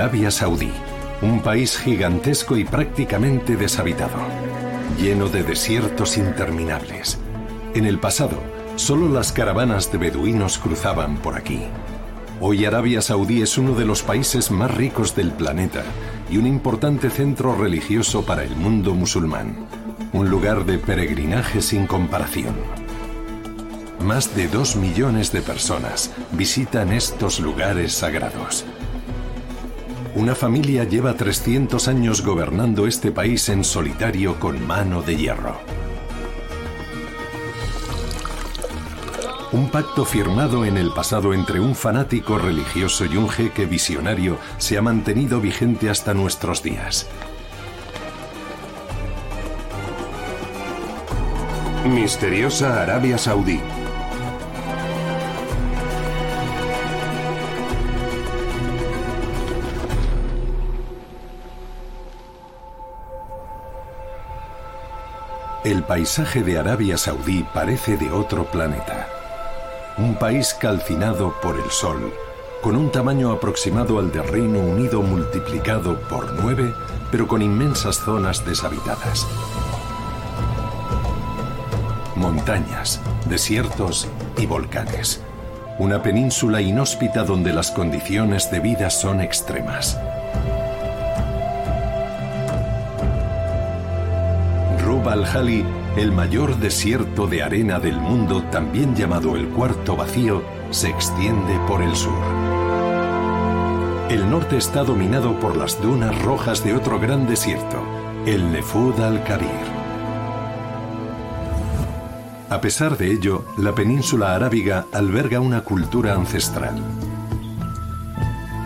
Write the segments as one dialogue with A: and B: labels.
A: Arabia Saudí, un país gigantesco y prácticamente deshabitado, lleno de desiertos interminables. En el pasado, solo las caravanas de beduinos cruzaban por aquí. Hoy Arabia Saudí es uno de los países más ricos del planeta y un importante centro religioso para el mundo musulmán, un lugar de peregrinaje sin comparación. Más de dos millones de personas visitan estos lugares sagrados. Una familia lleva 300 años gobernando este país en solitario con mano de hierro. Un pacto firmado en el pasado entre un fanático religioso y un jeque visionario se ha mantenido vigente hasta nuestros días.
B: Misteriosa Arabia Saudí.
A: El paisaje de Arabia Saudí parece de otro planeta. Un país calcinado por el sol, con un tamaño aproximado al de Reino Unido multiplicado por nueve, pero con inmensas zonas deshabitadas. Montañas, desiertos y volcanes. Una península inhóspita donde las condiciones de vida son extremas. Al-Hali, el mayor desierto de arena del mundo, también llamado el cuarto vacío, se extiende por el sur. El norte está dominado por las dunas rojas de otro gran desierto, el Nefud al-Kabir. A pesar de ello, la península arábiga alberga una cultura ancestral.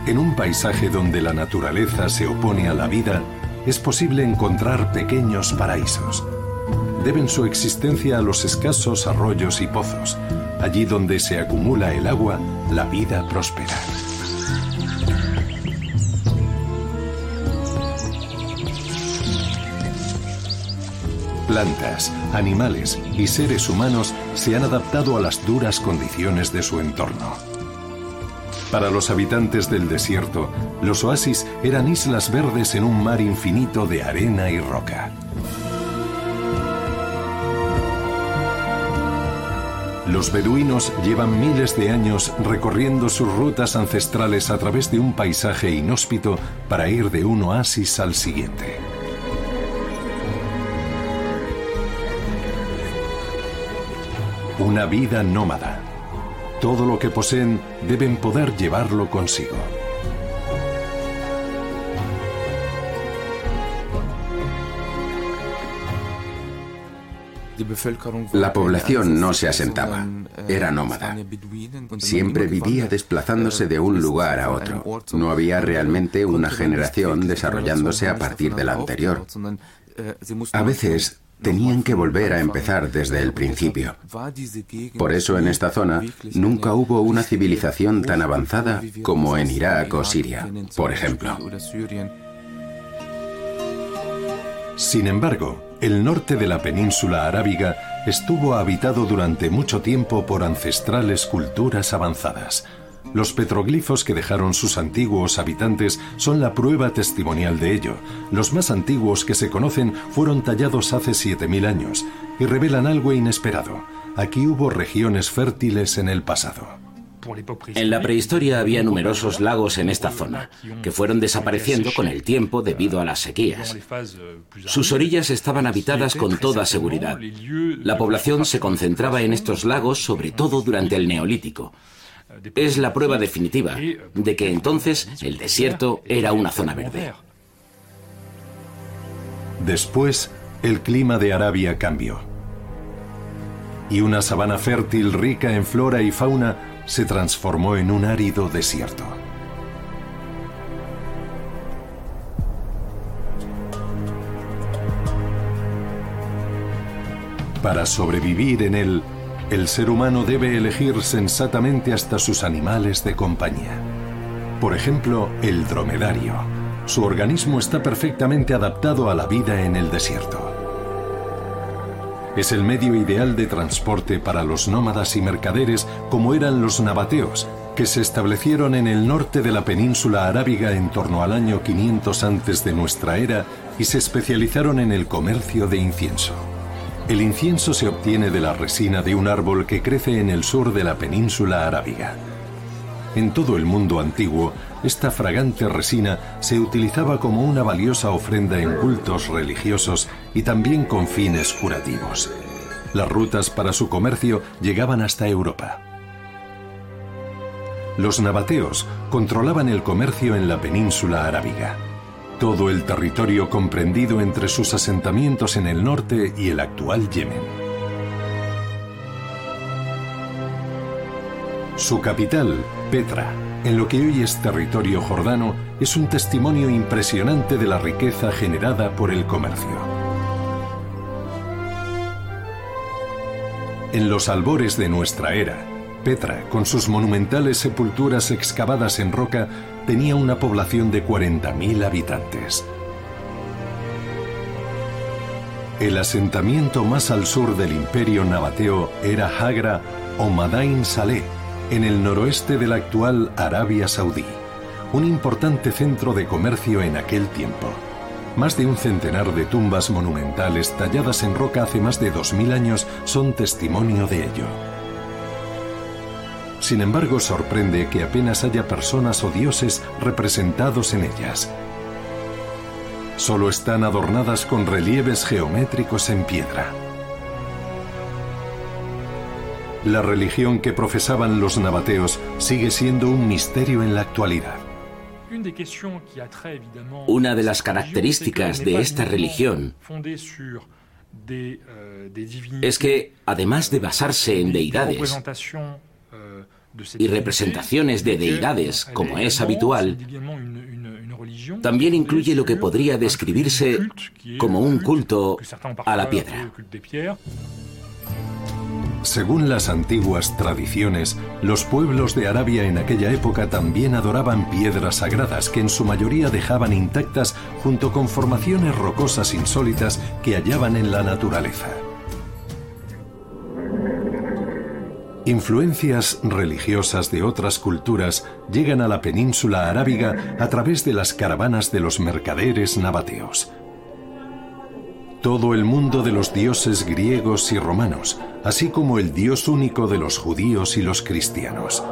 A: En un paisaje donde la naturaleza se opone a la vida, es posible encontrar pequeños paraísos. Deben su existencia a los escasos arroyos y pozos. Allí donde se acumula el agua, la vida prospera. Plantas, animales y seres humanos se han adaptado a las duras condiciones de su entorno. Para los habitantes del desierto, los oasis eran islas verdes en un mar infinito de arena y roca. Los beduinos llevan miles de años recorriendo sus rutas ancestrales a través de un paisaje inhóspito para ir de un oasis al siguiente. Una vida nómada. Todo lo que poseen deben poder llevarlo consigo.
C: La población no se asentaba, era nómada. Siempre vivía desplazándose de un lugar a otro. No había realmente una generación desarrollándose a partir de la anterior. A veces tenían que volver a empezar desde el principio. Por eso en esta zona nunca hubo una civilización tan avanzada como en Irak o Siria, por ejemplo.
A: Sin embargo, el norte de la península arábiga estuvo habitado durante mucho tiempo por ancestrales culturas avanzadas. Los petroglifos que dejaron sus antiguos habitantes son la prueba testimonial de ello. Los más antiguos que se conocen fueron tallados hace 7.000 años y revelan algo inesperado. Aquí hubo regiones fértiles en el pasado.
D: En la prehistoria había numerosos lagos en esta zona, que fueron desapareciendo con el tiempo debido a las sequías. Sus orillas estaban habitadas con toda seguridad. La población se concentraba en estos lagos sobre todo durante el Neolítico. Es la prueba definitiva de que entonces el desierto era una zona verde.
A: Después, el clima de Arabia cambió. Y una sabana fértil rica en flora y fauna se transformó en un árido desierto. Para sobrevivir en él, el ser humano debe elegir sensatamente hasta sus animales de compañía. Por ejemplo, el dromedario. Su organismo está perfectamente adaptado a la vida en el desierto. Es el medio ideal de transporte para los nómadas y mercaderes como eran los nabateos, que se establecieron en el norte de la península arábiga en torno al año 500 antes de nuestra era y se especializaron en el comercio de incienso. El incienso se obtiene de la resina de un árbol que crece en el sur de la península arábiga. En todo el mundo antiguo, esta fragante resina se utilizaba como una valiosa ofrenda en cultos religiosos y también con fines curativos. Las rutas para su comercio llegaban hasta Europa. Los nabateos controlaban el comercio en la península arábiga, todo el territorio comprendido entre sus asentamientos en el norte y el actual Yemen. Su capital, Petra, en lo que hoy es territorio jordano, es un testimonio impresionante de la riqueza generada por el comercio. En los albores de nuestra era, Petra, con sus monumentales sepulturas excavadas en roca, tenía una población de 40.000 habitantes. El asentamiento más al sur del imperio nabateo era Hagra o Madain Saleh, en el noroeste de la actual Arabia Saudí, un importante centro de comercio en aquel tiempo. Más de un centenar de tumbas monumentales talladas en roca hace más de 2.000 años son testimonio de ello. Sin embargo, sorprende que apenas haya personas o dioses representados en ellas. Solo están adornadas con relieves geométricos en piedra. La religión que profesaban los nabateos sigue siendo un misterio en la actualidad.
D: Una de las características de esta religión es que, además de basarse en deidades, y representaciones de deidades, como es habitual, también incluye lo que podría describirse como un culto a la piedra.
A: Según las antiguas tradiciones, los pueblos de Arabia en aquella época también adoraban piedras sagradas que en su mayoría dejaban intactas junto con formaciones rocosas insólitas que hallaban en la naturaleza. Influencias religiosas de otras culturas llegan a la península arábiga a través de las caravanas de los mercaderes nabateos. Todo el mundo de los dioses griegos y romanos, así como el dios único de los judíos y los cristianos.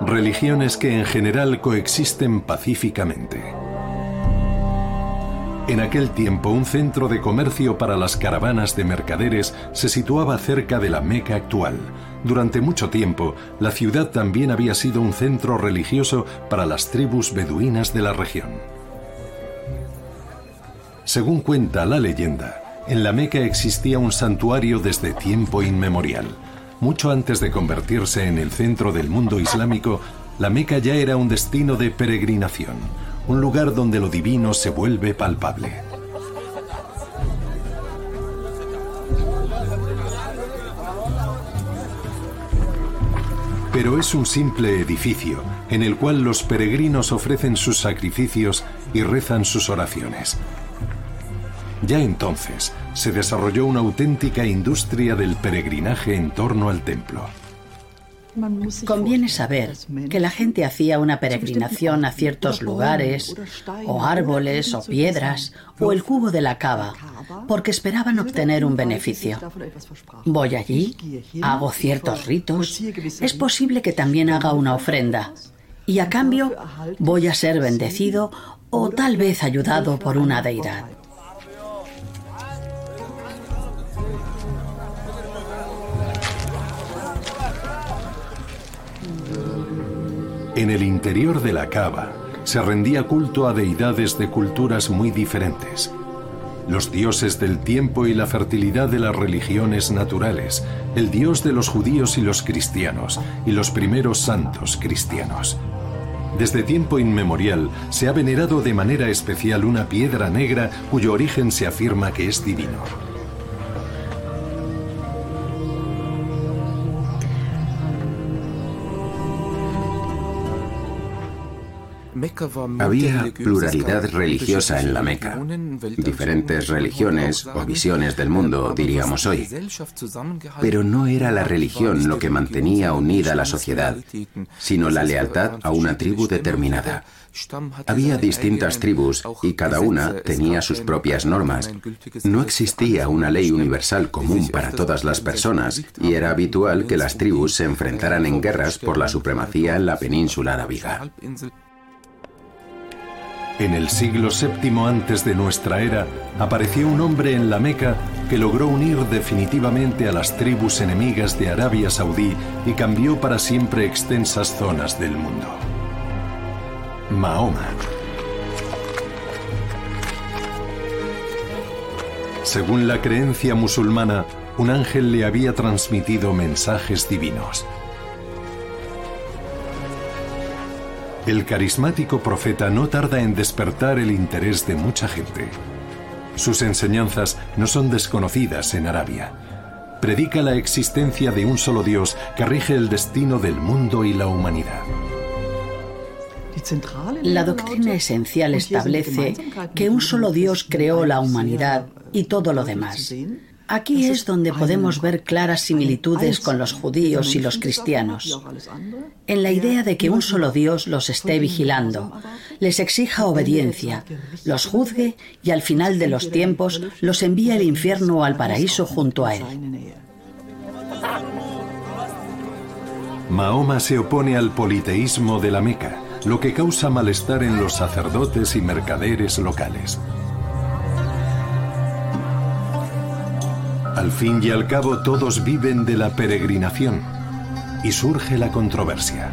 A: Religiones que en general coexisten pacíficamente. En aquel tiempo un centro de comercio para las caravanas de mercaderes se situaba cerca de la Meca actual, durante mucho tiempo, la ciudad también había sido un centro religioso para las tribus beduinas de la región. Según cuenta la leyenda, en la Meca existía un santuario desde tiempo inmemorial. Mucho antes de convertirse en el centro del mundo islámico, la Meca ya era un destino de peregrinación, un lugar donde lo divino se vuelve palpable. pero es un simple edificio en el cual los peregrinos ofrecen sus sacrificios y rezan sus oraciones. Ya entonces se desarrolló una auténtica industria del peregrinaje en torno al templo.
E: Conviene saber que la gente hacía una peregrinación a ciertos lugares, o árboles, o piedras, o el cubo de la cava, porque esperaban obtener un beneficio. Voy allí, hago ciertos ritos, es posible que también haga una ofrenda, y a cambio voy a ser bendecido o tal vez ayudado por una deidad.
A: En el interior de la cava se rendía culto a deidades de culturas muy diferentes. Los dioses del tiempo y la fertilidad de las religiones naturales, el dios de los judíos y los cristianos, y los primeros santos cristianos. Desde tiempo inmemorial se ha venerado de manera especial una piedra negra cuyo origen se afirma que es divino.
C: Había pluralidad religiosa en la Meca, diferentes religiones o visiones del mundo, diríamos hoy. Pero no era la religión lo que mantenía unida a la sociedad, sino la lealtad a una tribu determinada. Había distintas tribus y cada una tenía sus propias normas. No existía una ley universal común para todas las personas y era habitual que las tribus se enfrentaran en guerras por la supremacía en la península arábiga.
A: En el siglo VII antes de nuestra era, apareció un hombre en la Meca que logró unir definitivamente a las tribus enemigas de Arabia Saudí y cambió para siempre extensas zonas del mundo. Mahoma. Según la creencia musulmana, un ángel le había transmitido mensajes divinos. El carismático profeta no tarda en despertar el interés de mucha gente. Sus enseñanzas no son desconocidas en Arabia. Predica la existencia de un solo Dios que rige el destino del mundo y la humanidad.
E: La doctrina esencial establece que un solo Dios creó la humanidad y todo lo demás. Aquí es donde podemos ver claras similitudes con los judíos y los cristianos, en la idea de que un solo Dios los esté vigilando, les exija obediencia, los juzgue y al final de los tiempos los envíe al infierno o al paraíso junto a él.
A: Mahoma se opone al politeísmo de la Meca, lo que causa malestar en los sacerdotes y mercaderes locales. Al fin y al cabo todos viven de la peregrinación y surge la controversia.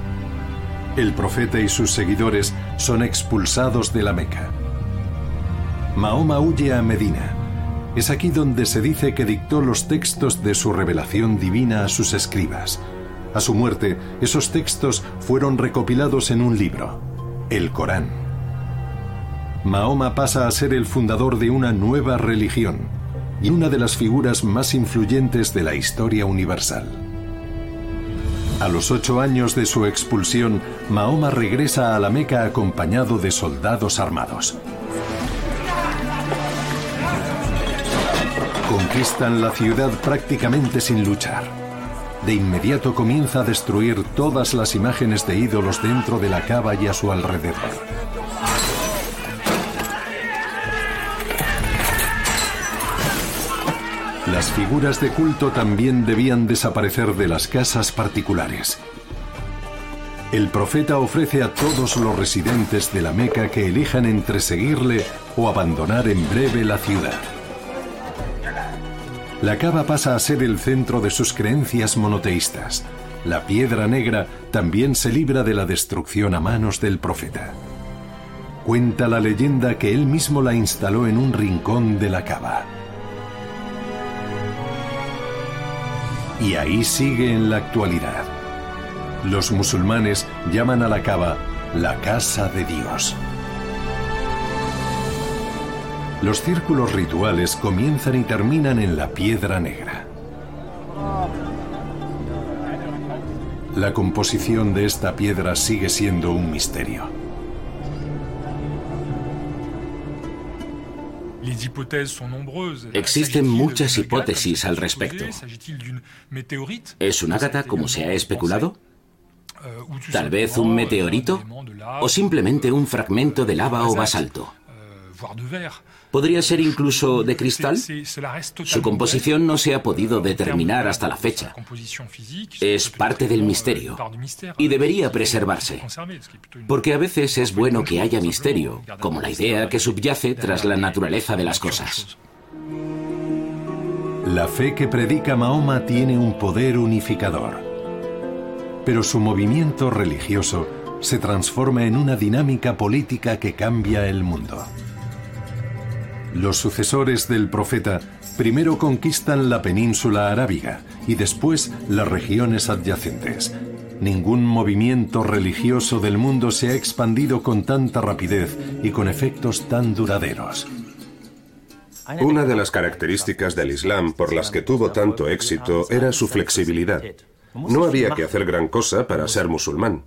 A: El profeta y sus seguidores son expulsados de la Meca. Mahoma huye a Medina. Es aquí donde se dice que dictó los textos de su revelación divina a sus escribas. A su muerte, esos textos fueron recopilados en un libro, el Corán. Mahoma pasa a ser el fundador de una nueva religión, y una de las figuras más influyentes de la historia universal. A los ocho años de su expulsión, Mahoma regresa a la Meca acompañado de soldados armados. Conquistan la ciudad prácticamente sin luchar. De inmediato comienza a destruir todas las imágenes de ídolos dentro de la cava y a su alrededor. Las figuras de culto también debían desaparecer de las casas particulares. El profeta ofrece a todos los residentes de la Meca que elijan entre seguirle o abandonar en breve la ciudad. La cava pasa a ser el centro de sus creencias monoteístas. La piedra negra también se libra de la destrucción a manos del profeta. Cuenta la leyenda que él mismo la instaló en un rincón de la cava. Y ahí sigue en la actualidad. Los musulmanes llaman a la cava la casa de Dios. Los círculos rituales comienzan y terminan en la piedra negra. La composición de esta piedra sigue siendo un misterio.
D: Existen muchas hipótesis al respecto. ¿Es un ágata como se ha especulado?
E: Euh,
D: ¿Tal vez un meteorito? ¿O simplemente un fragmento de lava o basalto? ¿Podría ser incluso de cristal? Su composición no se ha podido determinar hasta la fecha. Es parte del misterio y debería preservarse. Porque a veces es bueno que haya misterio, como la idea que subyace tras la naturaleza de las cosas.
A: La fe que predica Mahoma tiene un poder unificador. Pero su movimiento religioso se transforma en una dinámica política que cambia el mundo. Los sucesores del profeta primero conquistan la península arábiga y después las regiones adyacentes. Ningún movimiento religioso del mundo se ha expandido con tanta rapidez y con efectos tan duraderos.
B: Una de las características del Islam por las que tuvo tanto éxito era su flexibilidad. No había que hacer gran cosa para ser musulmán.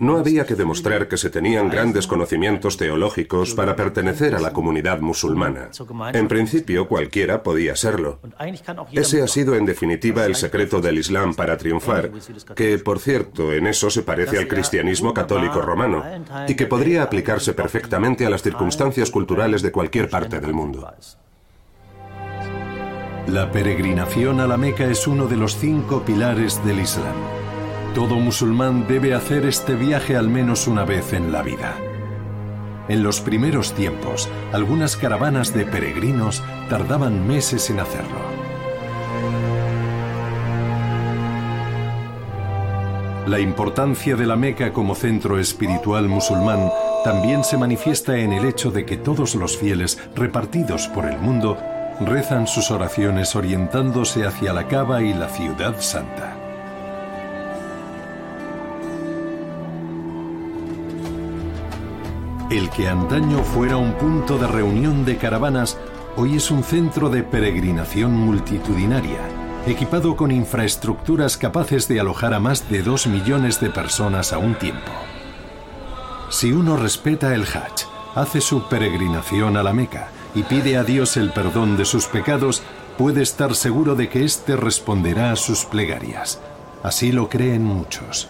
B: No había que demostrar que se tenían grandes conocimientos teológicos para pertenecer a la comunidad musulmana. En principio, cualquiera podía serlo. Ese ha sido en definitiva el secreto del Islam para triunfar, que por cierto en eso se parece al cristianismo católico romano, y que podría aplicarse perfectamente a las circunstancias culturales de cualquier parte del mundo.
A: La peregrinación a la Meca es uno de los cinco pilares del Islam. Todo musulmán debe hacer este viaje al menos una vez en la vida. En los primeros tiempos, algunas caravanas de peregrinos tardaban meses en hacerlo. La importancia de la Meca como centro espiritual musulmán también se manifiesta en el hecho de que todos los fieles repartidos por el mundo rezan sus oraciones orientándose hacia la Cava y la ciudad santa. El que antaño fuera un punto de reunión de caravanas, hoy es un centro de peregrinación multitudinaria, equipado con infraestructuras capaces de alojar a más de dos millones de personas a un tiempo. Si uno respeta el Hajj, hace su peregrinación a la Meca y pide a Dios el perdón de sus pecados, puede estar seguro de que éste responderá a sus plegarias. Así lo creen muchos.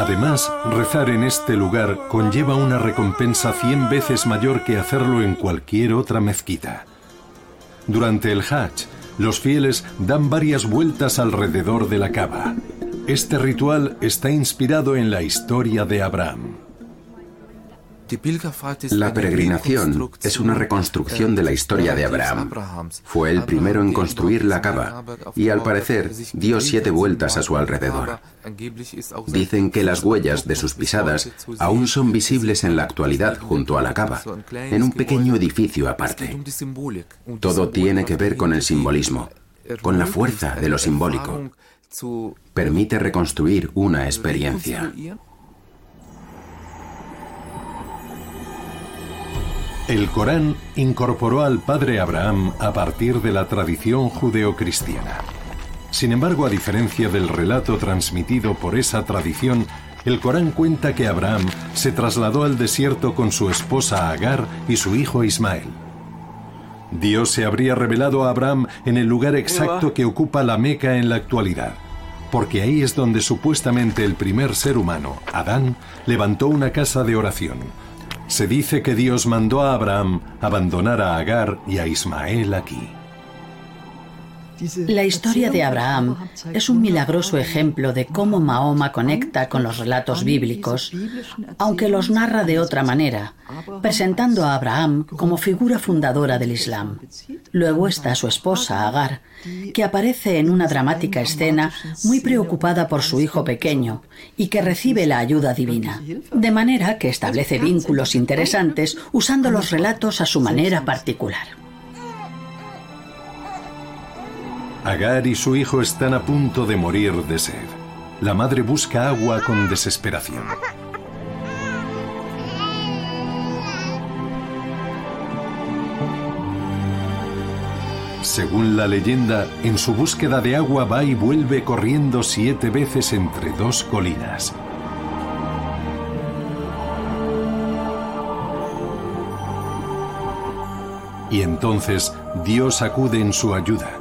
A: Además, rezar en este lugar conlleva una recompensa cien veces mayor que hacerlo en cualquier otra mezquita. Durante el Hajj, los fieles dan varias vueltas alrededor de la cava. Este ritual está inspirado en la historia de Abraham.
C: La peregrinación es una reconstrucción de la historia de Abraham. Fue el primero en construir la cava y al parecer dio siete vueltas a su alrededor. Dicen que las huellas de sus pisadas aún son visibles en la actualidad junto a la cava, en un pequeño edificio aparte. Todo tiene que ver con el simbolismo, con la fuerza de lo simbólico. Permite reconstruir una experiencia.
A: El Corán incorporó al padre Abraham a partir de la tradición judeocristiana. Sin embargo, a diferencia del relato transmitido por esa tradición, el Corán cuenta que Abraham se trasladó al desierto con su esposa Agar y su hijo Ismael. Dios se habría revelado a Abraham en el lugar exacto que ocupa la Meca en la actualidad, porque ahí es donde supuestamente el primer ser humano, Adán, levantó una casa de oración, se dice que Dios mandó a Abraham abandonar a Agar y a Ismael aquí.
E: La historia de Abraham es un milagroso ejemplo de cómo Mahoma conecta con los relatos bíblicos, aunque los narra de otra manera, presentando a Abraham como figura fundadora del Islam. Luego está su esposa, Agar, que aparece en una dramática escena muy preocupada por su hijo pequeño y que recibe la ayuda divina, de manera que establece vínculos interesantes usando los relatos a su manera particular.
A: Agar y su hijo están a punto de morir de sed. La madre busca agua con desesperación. Según la leyenda, en su búsqueda de agua va y vuelve corriendo siete veces entre dos colinas. Y entonces Dios acude en su ayuda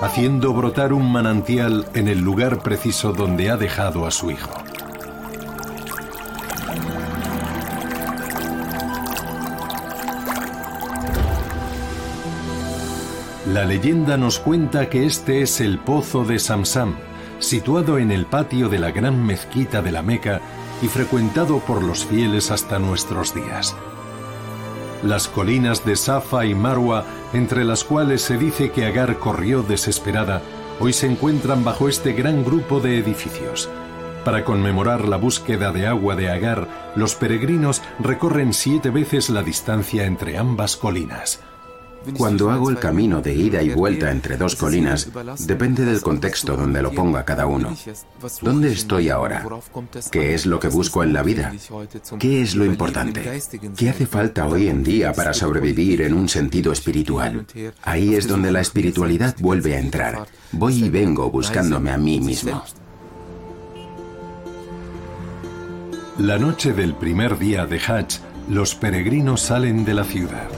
A: haciendo brotar un manantial en el lugar preciso donde ha dejado a su hijo. La leyenda nos cuenta que este es el pozo de Samsam, situado en el patio de la gran mezquita de la Meca y frecuentado por los fieles hasta nuestros días. Las colinas de Safa y Marwa entre las cuales se dice que Agar corrió desesperada, hoy se encuentran bajo este gran grupo de edificios. Para conmemorar la búsqueda de agua de Agar, los peregrinos recorren siete veces la distancia entre ambas colinas.
C: Cuando hago el camino de ida y vuelta entre dos colinas, depende del contexto donde lo ponga cada uno. ¿Dónde estoy ahora? ¿Qué es lo que busco en la vida? ¿Qué es lo importante? ¿Qué hace falta hoy en día para sobrevivir en un sentido espiritual? Ahí es donde la espiritualidad vuelve a entrar. Voy y vengo buscándome a mí mismo.
A: La noche del primer día de Hajj, los peregrinos salen de la ciudad.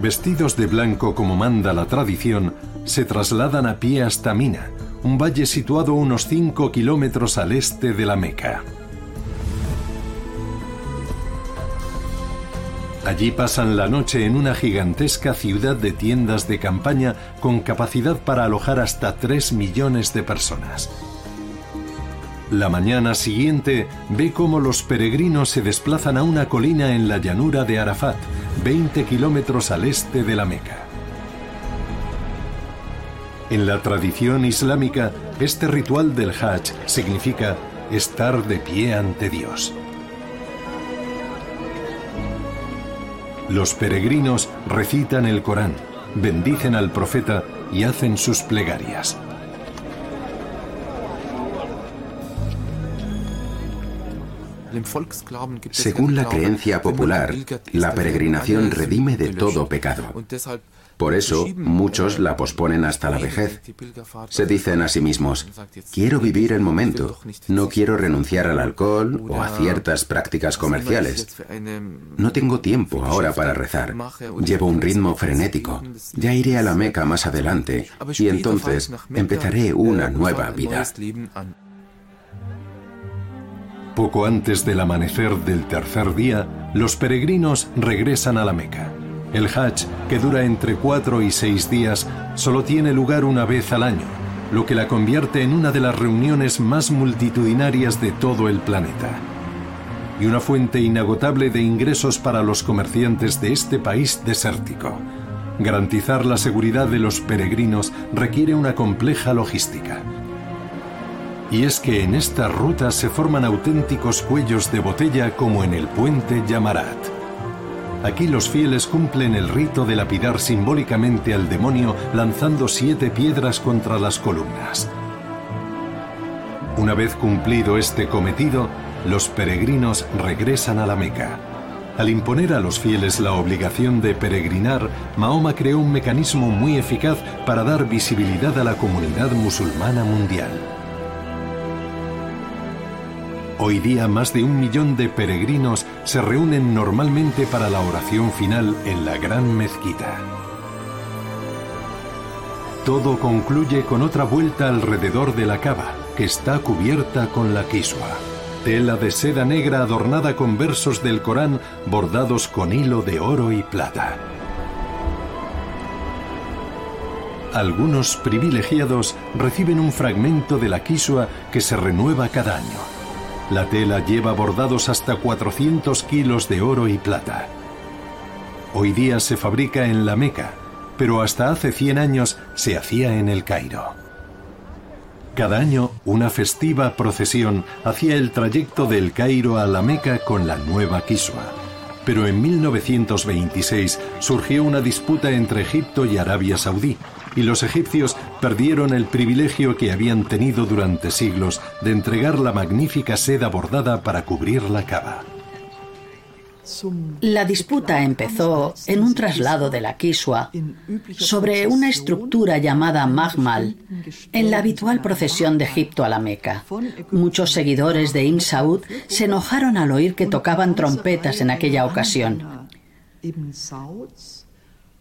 A: Vestidos de blanco como manda la tradición, se trasladan a pie hasta Mina, un valle situado unos 5 kilómetros al este de la Meca. Allí pasan la noche en una gigantesca ciudad de tiendas de campaña con capacidad para alojar hasta 3 millones de personas. La mañana siguiente ve cómo los peregrinos se desplazan a una colina en la llanura de Arafat, 20 kilómetros al este de la Meca. En la tradición islámica, este ritual del Hajj significa estar de pie ante Dios. Los peregrinos recitan el Corán, bendicen al profeta y hacen sus plegarias.
C: Según la creencia popular, la peregrinación redime de todo pecado. Por eso, muchos la posponen hasta la vejez. Se dicen a sí mismos, quiero vivir el momento, no quiero renunciar al alcohol o a ciertas prácticas comerciales. No tengo tiempo ahora para rezar. Llevo un ritmo frenético. Ya iré a la Meca más adelante y entonces empezaré una nueva vida.
A: Poco antes del amanecer del tercer día, los peregrinos regresan a la Meca. El Hajj, que dura entre cuatro y seis días, solo tiene lugar una vez al año, lo que la convierte en una de las reuniones más multitudinarias de todo el planeta. Y una fuente inagotable de ingresos para los comerciantes de este país desértico. Garantizar la seguridad de los peregrinos requiere una compleja logística. Y es que en esta ruta se forman auténticos cuellos de botella como en el puente Yamarat. Aquí los fieles cumplen el rito de lapidar simbólicamente al demonio lanzando siete piedras contra las columnas. Una vez cumplido este cometido, los peregrinos regresan a la Meca. Al imponer a los fieles la obligación de peregrinar, Mahoma creó un mecanismo muy eficaz para dar visibilidad a la comunidad musulmana mundial. Hoy día más de un millón de peregrinos se reúnen normalmente para la oración final en la gran mezquita. Todo concluye con otra vuelta alrededor de la cava, que está cubierta con la kiswa, tela de seda negra adornada con versos del Corán bordados con hilo de oro y plata. Algunos privilegiados reciben un fragmento de la kiswa que se renueva cada año. La tela lleva bordados hasta 400 kilos de oro y plata. Hoy día se fabrica en la Meca, pero hasta hace 100 años se hacía en el Cairo. Cada año, una festiva procesión hacía el trayecto del Cairo a la Meca con la nueva Kiswa. Pero en 1926 surgió una disputa entre Egipto y Arabia Saudí, y los egipcios perdieron el privilegio que habían tenido durante siglos de entregar la magnífica seda bordada para cubrir la cava.
E: La disputa empezó en un traslado de la Kiswa sobre una estructura llamada Magmal en la habitual procesión de Egipto a la Meca. Muchos seguidores de Ibn Saud se enojaron al oír que tocaban trompetas en aquella ocasión.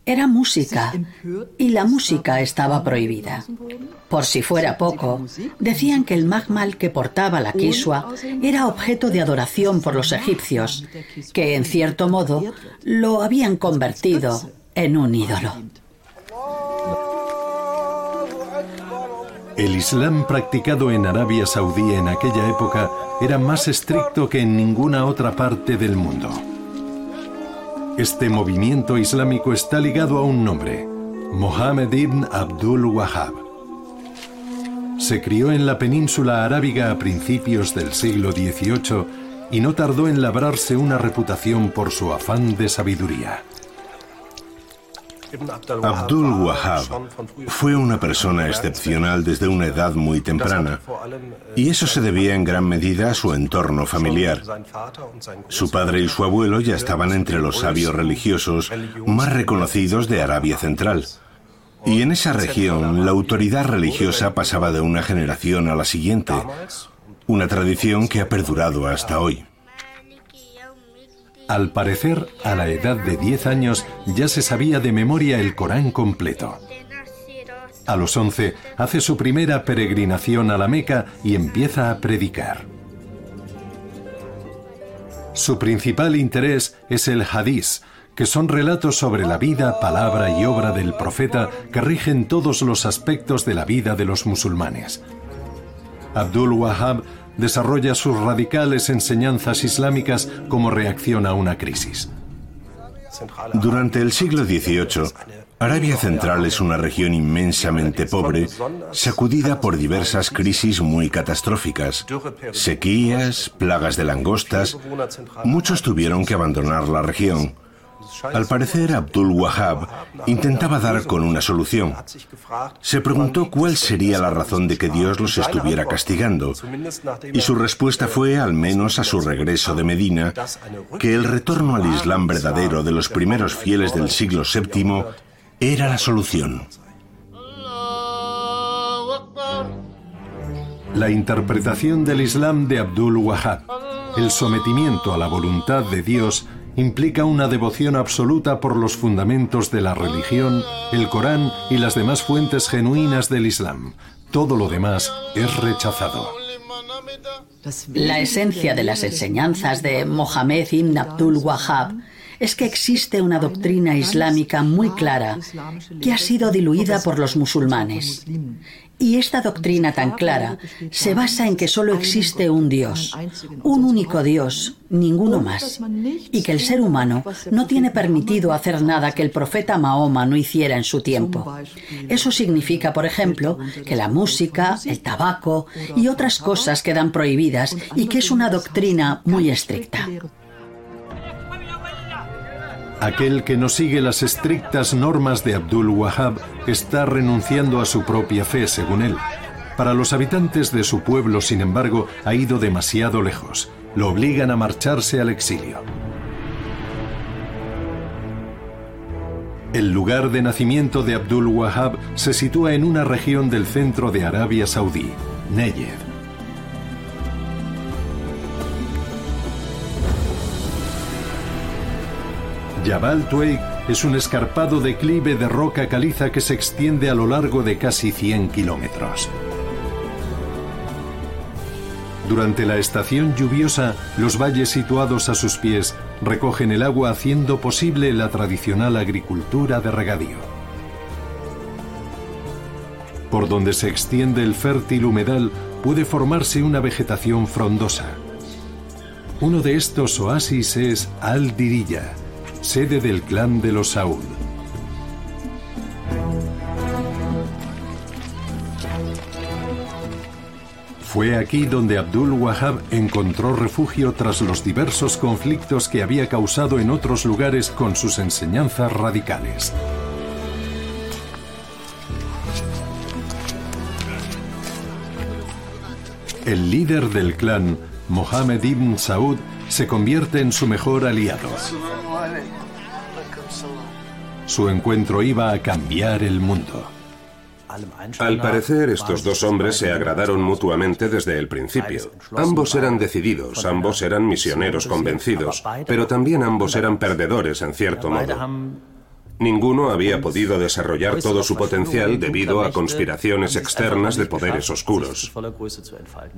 E: Era música y la música estaba prohibida. Por si fuera poco, decían que el magmal que portaba la Kiswa era objeto de adoración por los egipcios, que en cierto modo lo habían convertido en un ídolo.
A: El Islam practicado en Arabia Saudí en aquella época era más estricto que en ninguna otra parte del mundo. Este movimiento islámico está ligado a un nombre, Mohammed ibn Abdul Wahhab. Se crió en la península arábiga a principios del siglo XVIII y no tardó en labrarse una reputación por su afán de sabiduría.
F: Abdul Wahab fue una persona excepcional desde una edad muy temprana y eso se debía en gran medida a su entorno familiar. Su padre y su abuelo ya estaban entre los sabios religiosos más reconocidos de Arabia Central. Y en esa región la autoridad religiosa pasaba de una generación a la siguiente, una tradición que ha perdurado hasta hoy.
A: Al parecer, a la edad de 10 años ya se sabía de memoria el Corán completo. A los 11 hace su primera peregrinación a la Meca y empieza a predicar. Su principal interés es el hadís, que son relatos sobre la vida, palabra y obra del profeta que rigen todos los aspectos de la vida de los musulmanes. Abdul Wahab desarrolla sus radicales enseñanzas islámicas como reacción a una crisis.
F: Durante el siglo XVIII, Arabia Central es una región inmensamente pobre, sacudida por diversas crisis muy catastróficas, sequías, plagas de langostas. Muchos tuvieron que abandonar la región. Al parecer, Abdul Wahab intentaba dar con una solución. Se preguntó cuál sería la razón de que Dios los estuviera castigando. Y su respuesta fue, al menos a su regreso de Medina, que el retorno al Islam verdadero de los primeros fieles del siglo VII era la solución.
A: La interpretación del Islam de Abdul Wahab, el sometimiento a la voluntad de Dios, implica una devoción absoluta por los fundamentos de la religión, el Corán y las demás fuentes genuinas del Islam. Todo lo demás es rechazado.
E: La esencia de las enseñanzas de Mohammed ibn Abdul Wahhab es que existe una doctrina islámica muy clara que ha sido diluida por los musulmanes. Y esta doctrina tan clara se basa en que solo existe un Dios, un único Dios, ninguno más, y que el ser humano no tiene permitido hacer nada que el profeta Mahoma no hiciera en su tiempo. Eso significa, por ejemplo, que la música, el tabaco y otras cosas quedan prohibidas y que es una doctrina muy estricta.
A: Aquel que no sigue las estrictas normas de Abdul Wahab está renunciando a su propia fe, según él. Para los habitantes de su pueblo, sin embargo, ha ido demasiado lejos. Lo obligan a marcharse al exilio. El lugar de nacimiento de Abdul Wahab se sitúa en una región del centro de Arabia Saudí, Negev. Jabal Tueig es un escarpado declive de roca caliza que se extiende a lo largo de casi 100 kilómetros. Durante la estación lluviosa, los valles situados a sus pies recogen el agua haciendo posible la tradicional agricultura de regadío. Por donde se extiende el fértil humedal puede formarse una vegetación frondosa. Uno de estos oasis es Al-Diriyah, sede del clan de los Saúl. Fue aquí donde Abdul Wahab encontró refugio tras los diversos conflictos que había causado en otros lugares con sus enseñanzas radicales. El líder del clan, Mohammed ibn Saud, se convierte en su mejor aliado. Su encuentro iba a cambiar el mundo.
B: Al parecer, estos dos hombres se agradaron mutuamente desde el principio. Ambos eran decididos, ambos eran misioneros convencidos, pero también ambos eran perdedores en cierto modo. Ninguno había podido desarrollar todo su potencial debido a conspiraciones externas de poderes oscuros.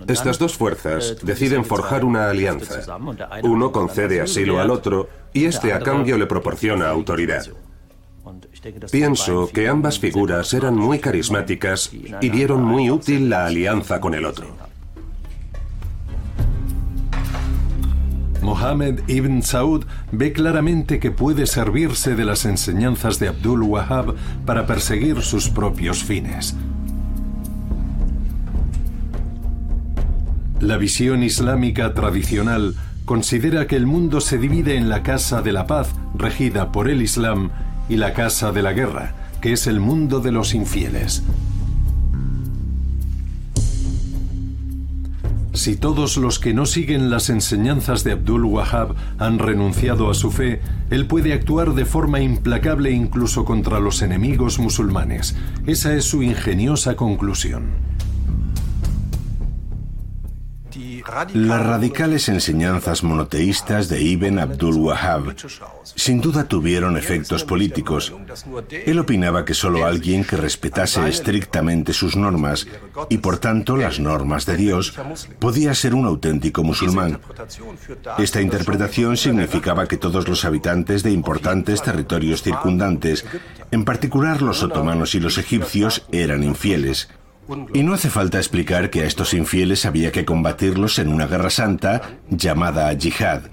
B: Estas dos fuerzas deciden forjar una alianza. Uno concede asilo al otro y este a cambio le proporciona autoridad. Pienso que ambas figuras eran muy carismáticas y dieron muy útil la alianza con el otro.
A: Mohammed ibn Saud ve claramente que puede servirse de las enseñanzas de Abdul Wahab para perseguir sus propios fines. La visión islámica tradicional considera que el mundo se divide en la Casa de la Paz, regida por el Islam, y la casa de la guerra, que es el mundo de los infieles. Si todos los que no siguen las enseñanzas de Abdul Wahab han renunciado a su fe, él puede actuar de forma implacable incluso contra los enemigos musulmanes. Esa es su ingeniosa conclusión.
F: Las radicales enseñanzas monoteístas de Ibn Abdul Wahhab sin duda tuvieron efectos políticos. Él opinaba que solo alguien que respetase estrictamente sus normas y por tanto las normas de Dios podía ser un auténtico musulmán. Esta interpretación significaba que todos los habitantes de importantes territorios circundantes, en particular los otomanos y los egipcios, eran infieles. Y no hace falta explicar que a estos infieles había que combatirlos en una guerra santa llamada yihad.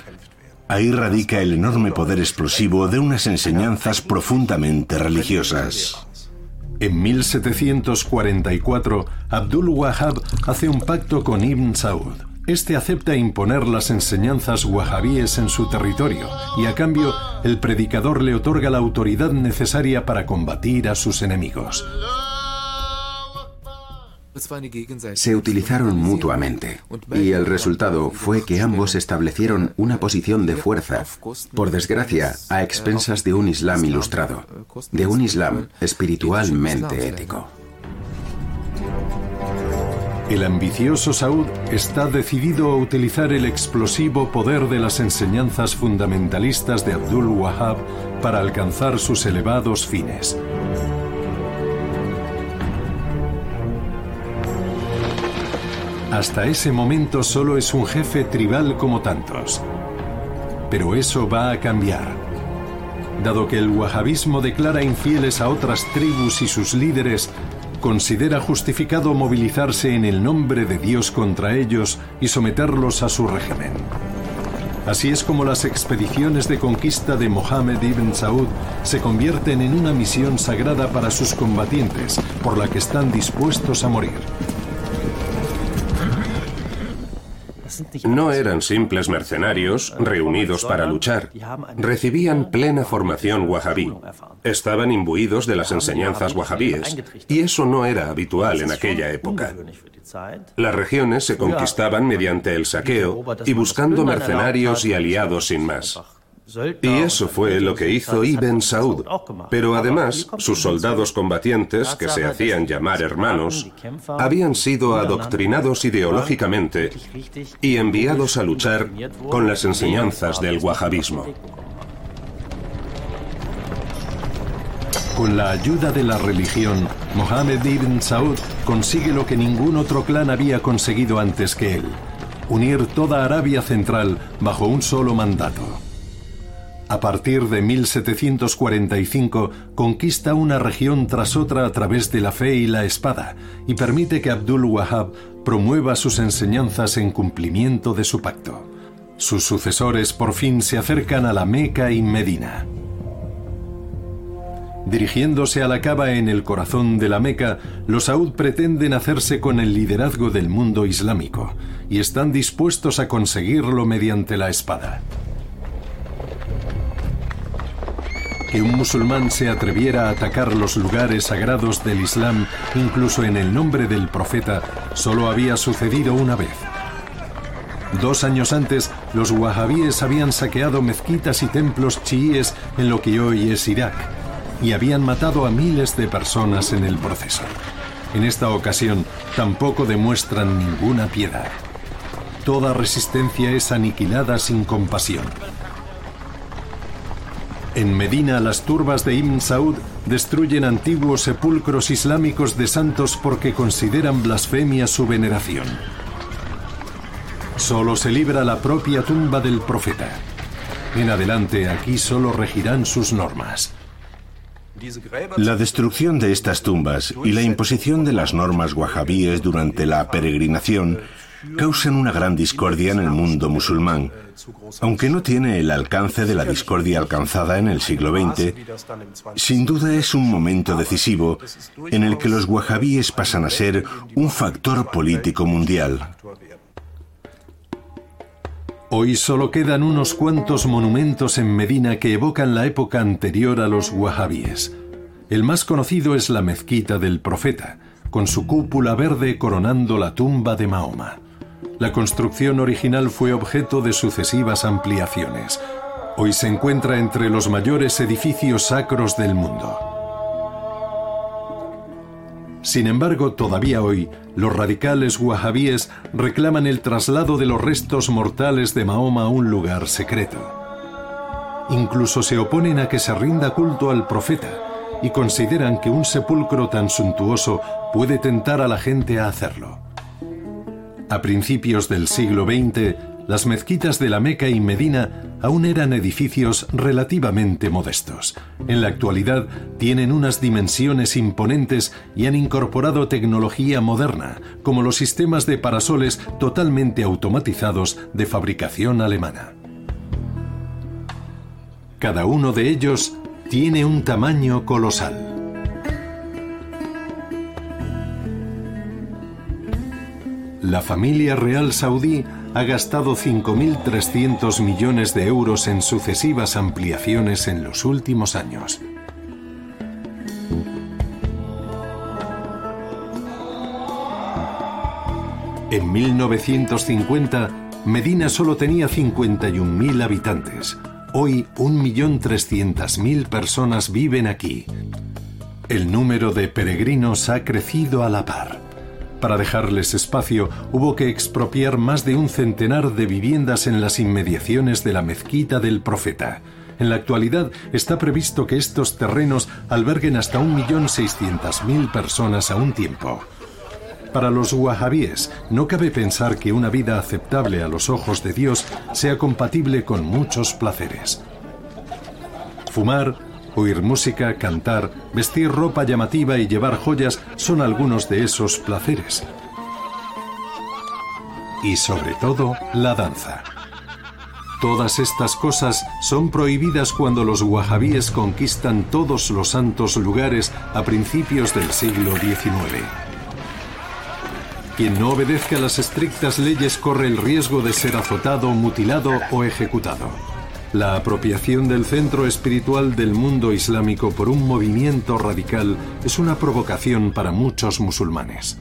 F: Ahí radica el enorme poder explosivo de unas enseñanzas profundamente religiosas.
A: En 1744, Abdul Wahab hace un pacto con Ibn Saud. Este acepta imponer las enseñanzas wahhabíes en su territorio y a cambio el predicador le otorga la autoridad necesaria para combatir a sus enemigos
C: se utilizaron mutuamente y el resultado fue que ambos establecieron una posición de fuerza, por desgracia, a expensas de un Islam ilustrado, de un Islam espiritualmente ético.
A: El ambicioso Saud está decidido a utilizar el explosivo poder de las enseñanzas fundamentalistas de Abdul Wahab para alcanzar sus elevados fines. Hasta ese momento solo es un jefe tribal como tantos. Pero eso va a cambiar. Dado que el wahabismo declara infieles a otras tribus y sus líderes, considera justificado movilizarse en el nombre de Dios contra ellos y someterlos a su régimen. Así es como las expediciones de conquista de Mohammed ibn Saud se convierten en una misión sagrada para sus combatientes, por la que están dispuestos a morir.
B: No eran simples mercenarios reunidos para luchar. Recibían plena formación wahhabí. Estaban imbuidos de las enseñanzas wahhabíes. Y eso no era habitual en aquella época. Las regiones se conquistaban mediante el saqueo y buscando mercenarios y aliados sin más. Y eso fue lo que hizo Ibn Saud. Pero además, sus soldados combatientes, que se hacían llamar hermanos, habían sido adoctrinados ideológicamente y enviados a luchar con las enseñanzas del wahabismo.
A: Con la ayuda de la religión, Mohammed ibn Saud consigue lo que ningún otro clan había conseguido antes que él, unir toda Arabia Central bajo un solo mandato. A partir de 1745 conquista una región tras otra a través de la fe y la espada y permite que Abdul Wahab promueva sus enseñanzas en cumplimiento de su pacto. Sus sucesores por fin se acercan a la Meca y Medina. Dirigiéndose a la Cava en el corazón de la Meca, los Saud pretenden hacerse con el liderazgo del mundo islámico y están dispuestos a conseguirlo mediante la espada. Que un musulmán se atreviera a atacar los lugares sagrados del Islam, incluso en el nombre del profeta, solo había sucedido una vez. Dos años antes, los wahabíes habían saqueado mezquitas y templos chiíes en lo que hoy es Irak, y habían matado a miles de personas en el proceso. En esta ocasión, tampoco demuestran ninguna piedad. Toda resistencia es aniquilada sin compasión. En Medina, las turbas de Ibn Saud destruyen antiguos sepulcros islámicos de santos porque consideran blasfemia su veneración. Solo se libra la propia tumba del profeta. En adelante, aquí solo regirán sus normas.
F: La destrucción de estas tumbas y la imposición de las normas wahabíes durante la peregrinación causan una gran discordia en el mundo musulmán, aunque no tiene el alcance de la discordia alcanzada en el siglo XX, sin duda es un momento decisivo en el que los wahabíes pasan a ser un factor político mundial.
A: Hoy solo quedan unos cuantos monumentos en Medina que evocan la época anterior a los wahhabíes. El más conocido es la mezquita del profeta, con su cúpula verde coronando la tumba de Mahoma. La construcción original fue objeto de sucesivas ampliaciones. Hoy se encuentra entre los mayores edificios sacros del mundo. Sin embargo, todavía hoy, los radicales wahhabíes reclaman el traslado de los restos mortales de Mahoma a un lugar secreto. Incluso se oponen a que se rinda culto al profeta y consideran que un sepulcro tan suntuoso puede tentar a la gente a hacerlo. A principios del siglo XX, las mezquitas de la Meca y Medina aún eran edificios relativamente modestos. En la actualidad tienen unas dimensiones imponentes y han incorporado tecnología moderna, como los sistemas de parasoles totalmente automatizados de fabricación alemana. Cada uno de ellos tiene un tamaño colosal. La familia real saudí ha gastado 5.300 millones de euros en sucesivas ampliaciones en los últimos años. En 1950, Medina solo tenía 51.000 habitantes. Hoy, 1.300.000 personas viven aquí. El número de peregrinos ha crecido a la par. Para dejarles espacio, hubo que expropiar más de un centenar de viviendas en las inmediaciones de la mezquita del profeta. En la actualidad está previsto que estos terrenos alberguen hasta 1.600.000 personas a un tiempo. Para los wahhabíes, no cabe pensar que una vida aceptable a los ojos de Dios sea compatible con muchos placeres. Fumar, Oír música, cantar, vestir ropa llamativa y llevar joyas son algunos de esos placeres. Y sobre todo, la danza. Todas estas cosas son prohibidas cuando los wahhabíes conquistan todos los santos lugares a principios del siglo XIX. Quien no obedezca las estrictas leyes corre el riesgo de ser azotado, mutilado o ejecutado. La apropiación del centro espiritual del mundo islámico por un movimiento radical es una provocación para muchos musulmanes.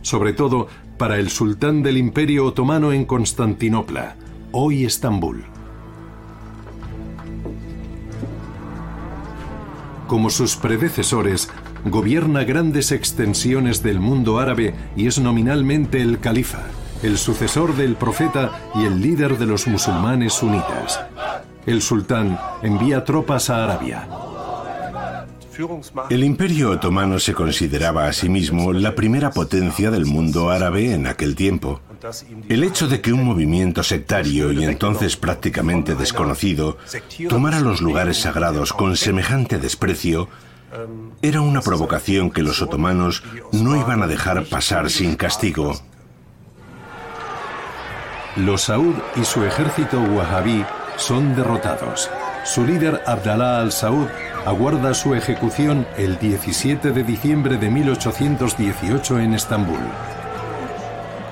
A: Sobre todo para el sultán del Imperio Otomano en Constantinopla, hoy Estambul. Como sus predecesores, gobierna grandes extensiones del mundo árabe y es nominalmente el califa el sucesor del profeta y el líder de los musulmanes sunitas. El sultán envía tropas a Arabia.
F: El imperio otomano se consideraba a sí mismo la primera potencia del mundo árabe en aquel tiempo. El hecho de que un movimiento sectario y entonces prácticamente desconocido tomara los lugares sagrados con semejante desprecio era una provocación que los otomanos no iban a dejar pasar sin castigo.
A: Los Saud y su ejército wahhabí son derrotados. Su líder Abdallah al-Saud aguarda su ejecución el 17 de diciembre de 1818 en Estambul.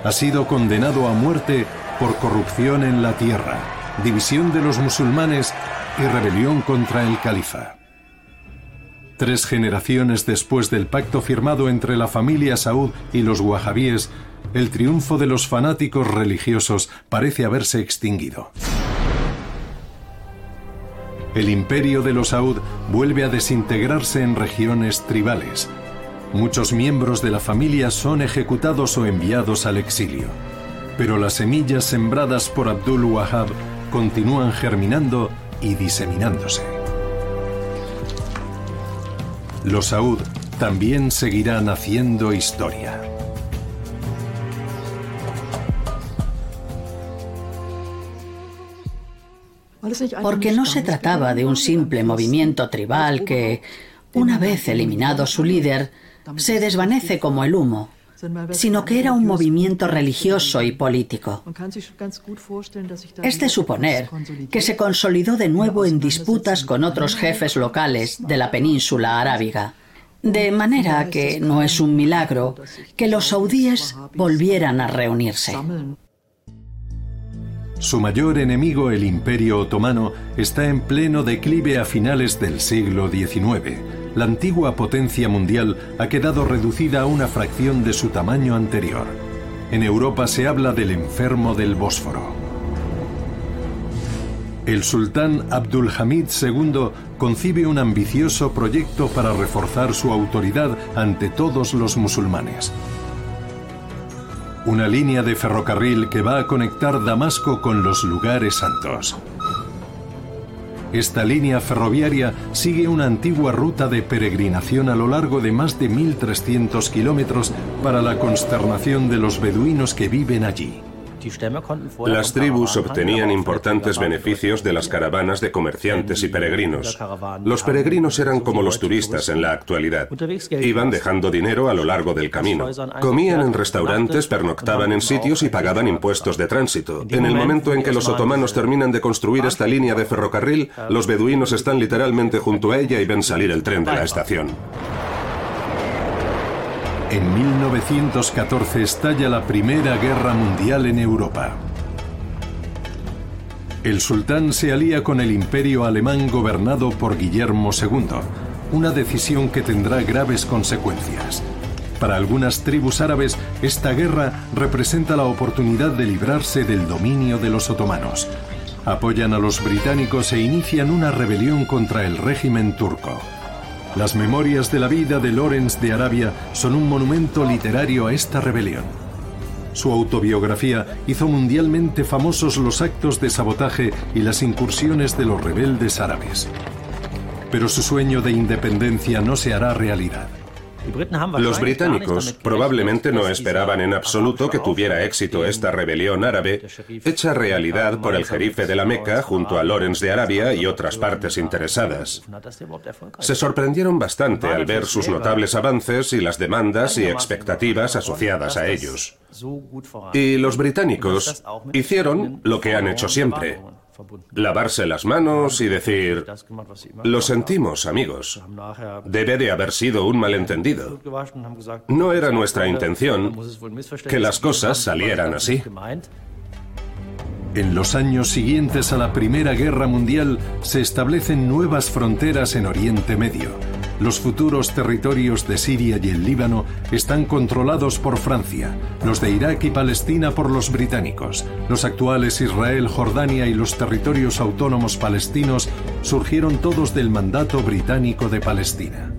A: Ha sido condenado a muerte por corrupción en la tierra, división de los musulmanes y rebelión contra el califa. Tres generaciones después del pacto firmado entre la familia Saud y los wahhabíes, el triunfo de los fanáticos religiosos parece haberse extinguido. El imperio de los Saud vuelve a desintegrarse en regiones tribales. Muchos miembros de la familia son ejecutados o enviados al exilio. Pero las semillas sembradas por Abdul Wahab continúan germinando y diseminándose. Los Saud también seguirán haciendo historia.
E: Porque no se trataba de un simple movimiento tribal que, una vez eliminado su líder, se desvanece como el humo, sino que era un movimiento religioso y político. Es de suponer que se consolidó de nuevo en disputas con otros jefes locales de la península arábiga. De manera que no es un milagro que los saudíes volvieran a reunirse.
A: Su mayor enemigo, el Imperio Otomano, está en pleno declive a finales del siglo XIX. La antigua potencia mundial ha quedado reducida a una fracción de su tamaño anterior. En Europa se habla del enfermo del Bósforo. El sultán Abdulhamid II concibe un ambicioso proyecto para reforzar su autoridad ante todos los musulmanes una línea de ferrocarril que va a conectar Damasco con los lugares santos. Esta línea ferroviaria sigue una antigua ruta de peregrinación a lo largo de más de 1.300 kilómetros para la consternación de los beduinos que viven allí.
B: Las tribus obtenían importantes beneficios de las caravanas de comerciantes y peregrinos. Los peregrinos eran como los turistas en la actualidad. Iban dejando dinero a lo largo del camino. Comían en restaurantes, pernoctaban en sitios y pagaban impuestos de tránsito. En el momento en que los otomanos terminan de construir esta línea de ferrocarril, los beduinos están literalmente junto a ella y ven salir el tren de la estación.
A: En 1914 estalla la Primera Guerra Mundial en Europa. El sultán se alía con el imperio alemán gobernado por Guillermo II, una decisión que tendrá graves consecuencias. Para algunas tribus árabes, esta guerra representa la oportunidad de librarse del dominio de los otomanos. Apoyan a los británicos e inician una rebelión contra el régimen turco. Las memorias de la vida de Lorenz de Arabia son un monumento literario a esta rebelión. Su autobiografía hizo mundialmente famosos los actos de sabotaje y las incursiones de los rebeldes árabes. Pero su sueño de independencia no se hará realidad.
B: Los británicos probablemente no esperaban en absoluto que tuviera éxito esta rebelión árabe, hecha realidad por el jerife de la Meca junto a Lorenz de Arabia y otras partes interesadas. Se sorprendieron bastante al ver sus notables avances y las demandas y expectativas asociadas a ellos. Y los británicos hicieron lo que han hecho siempre lavarse las manos y decir, lo sentimos amigos, debe de haber sido un malentendido. No era nuestra intención que las cosas salieran así.
A: En los años siguientes a la Primera Guerra Mundial se establecen nuevas fronteras en Oriente Medio. Los futuros territorios de Siria y el Líbano están controlados por Francia, los de Irak y Palestina por los británicos. Los actuales Israel, Jordania y los territorios autónomos palestinos surgieron todos del mandato británico de Palestina.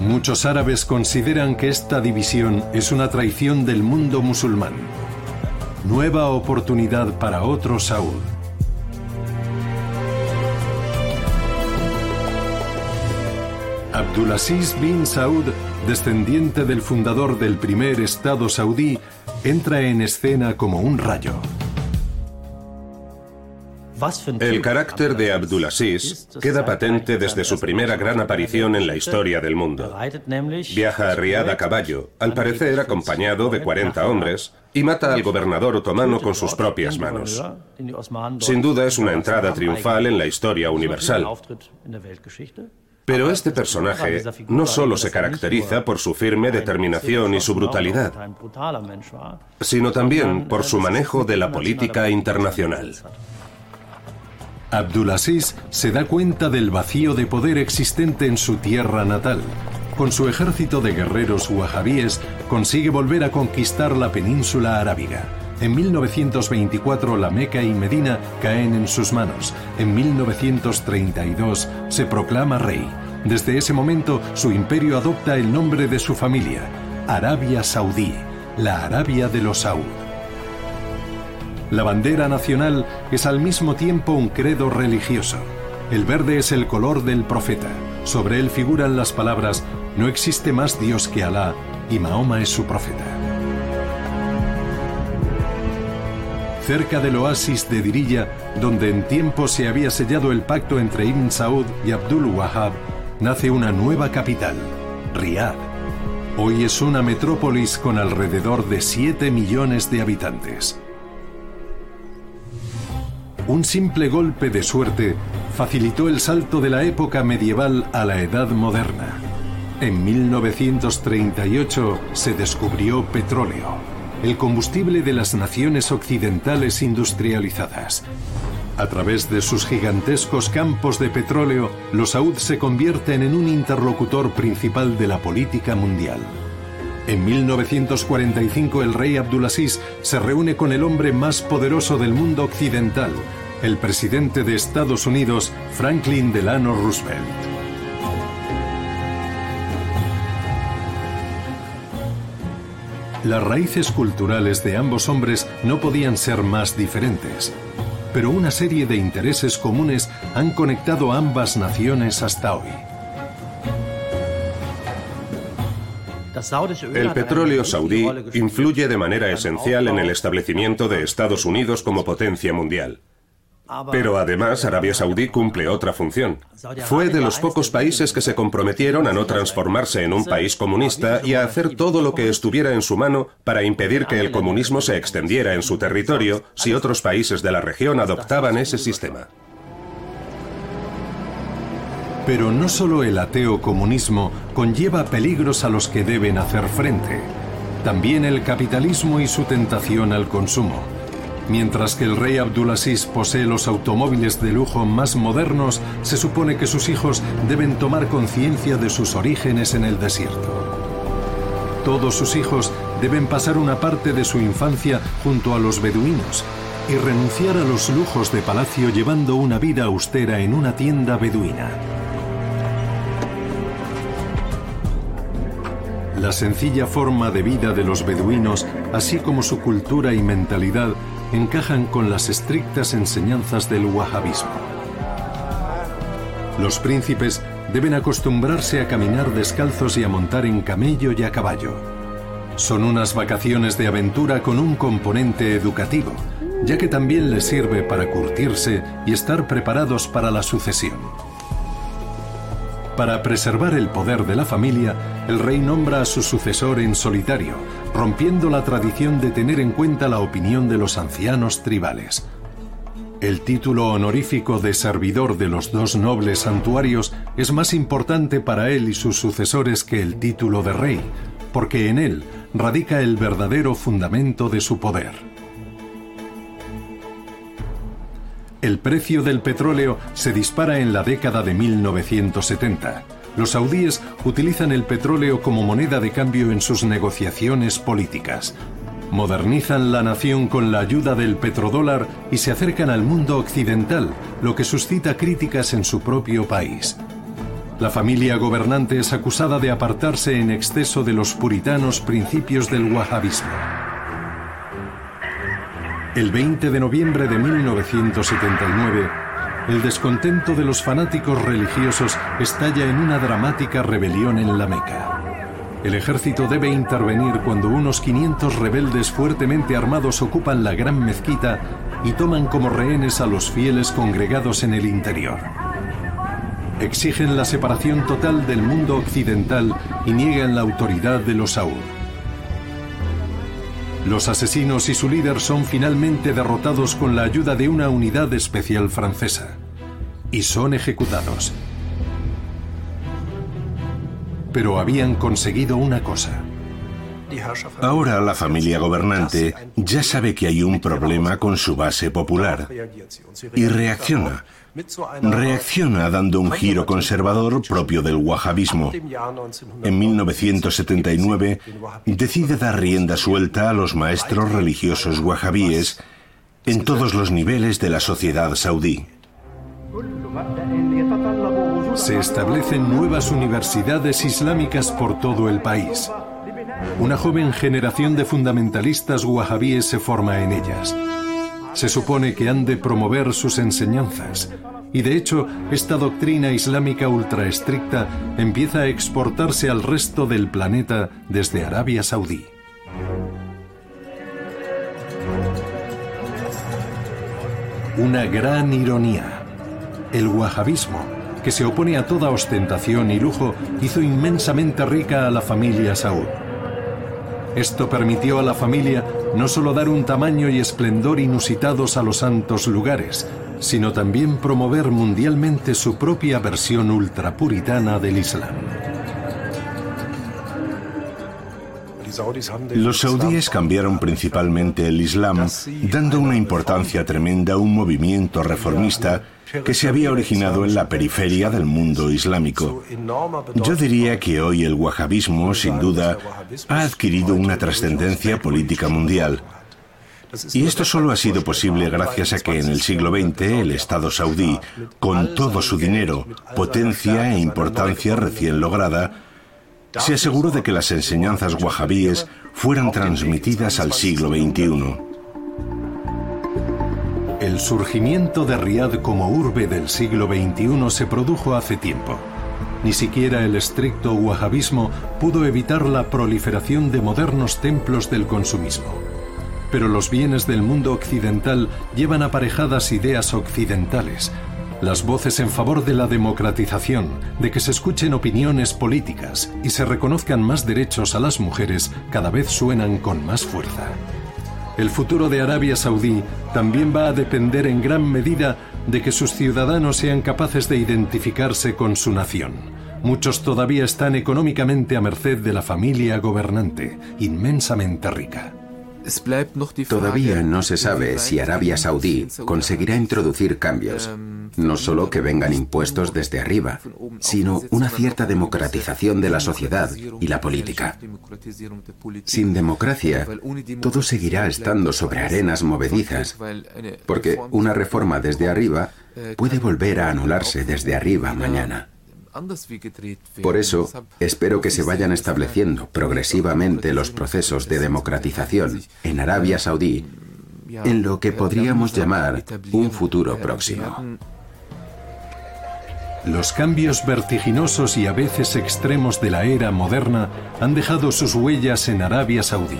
A: Muchos árabes consideran que esta división es una traición del mundo musulmán nueva oportunidad para otro Saúl. Abdulaziz bin Saud, descendiente del fundador del primer Estado saudí, entra en escena como un rayo.
B: El carácter de Abdulaziz queda patente desde su primera gran aparición en la historia del mundo. Viaja a Riad a caballo, al parecer acompañado de 40 hombres, y mata al gobernador otomano con sus propias manos. Sin duda es una entrada triunfal en la historia universal. Pero este personaje no solo se caracteriza por su firme determinación y su brutalidad, sino también por su manejo de la política internacional.
A: Abdulaziz se da cuenta del vacío de poder existente en su tierra natal. Con su ejército de guerreros wahhabíes consigue volver a conquistar la península arábiga. En 1924 la Meca y Medina caen en sus manos. En 1932 se proclama rey. Desde ese momento su imperio adopta el nombre de su familia, Arabia Saudí, la Arabia de los Saud. La bandera nacional es al mismo tiempo un credo religioso. El verde es el color del profeta. Sobre él figuran las palabras, no existe más Dios que Alá y Mahoma es su profeta. Cerca del oasis de Dirilla, donde en tiempo se había sellado el pacto entre Ibn Saud y Abdul Wahab, nace una nueva capital, Riad. Hoy es una metrópolis con alrededor de 7 millones de habitantes. Un simple golpe de suerte facilitó el salto de la época medieval a la edad moderna. En 1938 se descubrió petróleo. el combustible de las naciones occidentales industrializadas. A través de sus gigantescos campos de petróleo, los Saud se convierten en un interlocutor principal de la política mundial. En 1945 el rey Abdulaziz se reúne con el hombre más poderoso del mundo occidental, el presidente de Estados Unidos, Franklin Delano Roosevelt. Las raíces culturales de ambos hombres no podían ser más diferentes, pero una serie de intereses comunes han conectado ambas naciones hasta hoy.
B: El petróleo saudí influye de manera esencial en el establecimiento de Estados Unidos como potencia mundial. Pero además Arabia Saudí cumple otra función. Fue de los pocos países que se comprometieron a no transformarse en un país comunista y a hacer todo lo que estuviera en su mano para impedir que el comunismo se extendiera en su territorio si otros países de la región adoptaban ese sistema.
A: Pero no solo el ateo comunismo conlleva peligros a los que deben hacer frente, también el capitalismo y su tentación al consumo. Mientras que el rey Abdulaziz posee los automóviles de lujo más modernos, se supone que sus hijos deben tomar conciencia de sus orígenes en el desierto. Todos sus hijos deben pasar una parte de su infancia junto a los beduinos y renunciar a los lujos de palacio llevando una vida austera en una tienda beduina. La sencilla forma de vida de los beduinos, así como su cultura y mentalidad, encajan con las estrictas enseñanzas del wahhabismo. Los príncipes deben acostumbrarse a caminar descalzos y a montar en camello y a caballo. Son unas vacaciones de aventura con un componente educativo, ya que también les sirve para curtirse y estar preparados para la sucesión. Para preservar el poder de la familia, el rey nombra a su sucesor en solitario, rompiendo la tradición de tener en cuenta la opinión de los ancianos tribales. El título honorífico de servidor de los dos nobles santuarios es más importante para él y sus sucesores que el título de rey, porque en él radica el verdadero fundamento de su poder. El precio del petróleo se dispara en la década de 1970. Los saudíes utilizan el petróleo como moneda de cambio en sus negociaciones políticas. Modernizan la nación con la ayuda del petrodólar y se acercan al mundo occidental, lo que suscita críticas en su propio país. La familia gobernante es acusada de apartarse en exceso de los puritanos principios del wahhabismo. El 20 de noviembre de 1979, el descontento de los fanáticos religiosos estalla en una dramática rebelión en la Meca. El ejército debe intervenir cuando unos 500 rebeldes fuertemente armados ocupan la gran mezquita y toman como rehenes a los fieles congregados en el interior. Exigen la separación total del mundo occidental y niegan la autoridad de los Saud. Los asesinos y su líder son finalmente derrotados con la ayuda de una unidad especial francesa y son ejecutados. Pero habían conseguido una cosa.
F: Ahora la familia gobernante ya sabe que hay un problema con su base popular y reacciona reacciona dando un giro conservador propio del wahhabismo. En 1979 decide dar rienda suelta a los maestros religiosos wahhabíes en todos los niveles de la sociedad saudí.
A: Se establecen nuevas universidades islámicas por todo el país. Una joven generación de fundamentalistas wahhabíes se forma en ellas. Se supone que han de promover sus enseñanzas, y de hecho esta doctrina islámica ultra estricta empieza a exportarse al resto del planeta desde Arabia Saudí. Una gran ironía. El wahhabismo, que se opone a toda ostentación y lujo, hizo inmensamente rica a la familia Saud. Esto permitió a la familia no solo dar un tamaño y esplendor inusitados a los santos lugares, sino también promover mundialmente su propia versión ultrapuritana del Islam.
F: Los saudíes cambiaron principalmente el Islam, dando una importancia tremenda a un movimiento reformista que se había originado en la periferia del mundo islámico. Yo diría que hoy el wahabismo, sin duda, ha adquirido una trascendencia política mundial. Y esto solo ha sido posible gracias a que en el siglo XX el Estado saudí, con todo su dinero, potencia e importancia recién lograda, se aseguró de que las enseñanzas wahabíes fueran transmitidas al siglo XXI.
A: El surgimiento de Riad como urbe del siglo XXI se produjo hace tiempo. Ni siquiera el estricto wahabismo pudo evitar la proliferación de modernos templos del consumismo. Pero los bienes del mundo occidental llevan aparejadas ideas occidentales, las voces en favor de la democratización, de que se escuchen opiniones políticas y se reconozcan más derechos a las mujeres cada vez suenan con más fuerza. El futuro de Arabia Saudí también va a depender en gran medida de que sus ciudadanos sean capaces de identificarse con su nación. Muchos todavía están económicamente a merced de la familia gobernante, inmensamente rica.
C: Todavía no se sabe si Arabia Saudí conseguirá introducir cambios, no solo que vengan impuestos desde arriba, sino una cierta democratización de la sociedad y la política. Sin democracia, todo seguirá estando sobre arenas movedizas, porque una reforma desde arriba puede volver a anularse desde arriba mañana. Por eso, espero que se vayan estableciendo progresivamente los procesos de democratización en Arabia Saudí en lo que podríamos llamar un futuro próximo.
A: Los cambios vertiginosos y a veces extremos de la era moderna han dejado sus huellas en Arabia Saudí.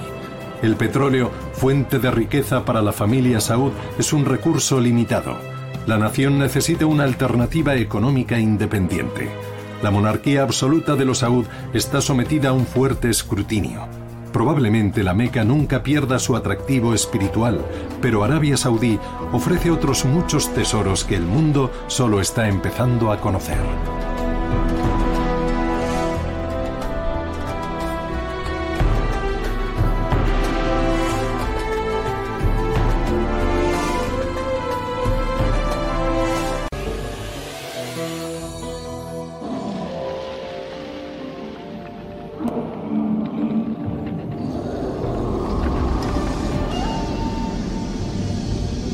A: El petróleo, fuente de riqueza para la familia Saud, es un recurso limitado la nación necesita una alternativa económica independiente. La monarquía absoluta de los Saud está sometida a un fuerte escrutinio. Probablemente la Meca nunca pierda su atractivo espiritual, pero Arabia Saudí ofrece otros muchos tesoros que el mundo solo está empezando a conocer.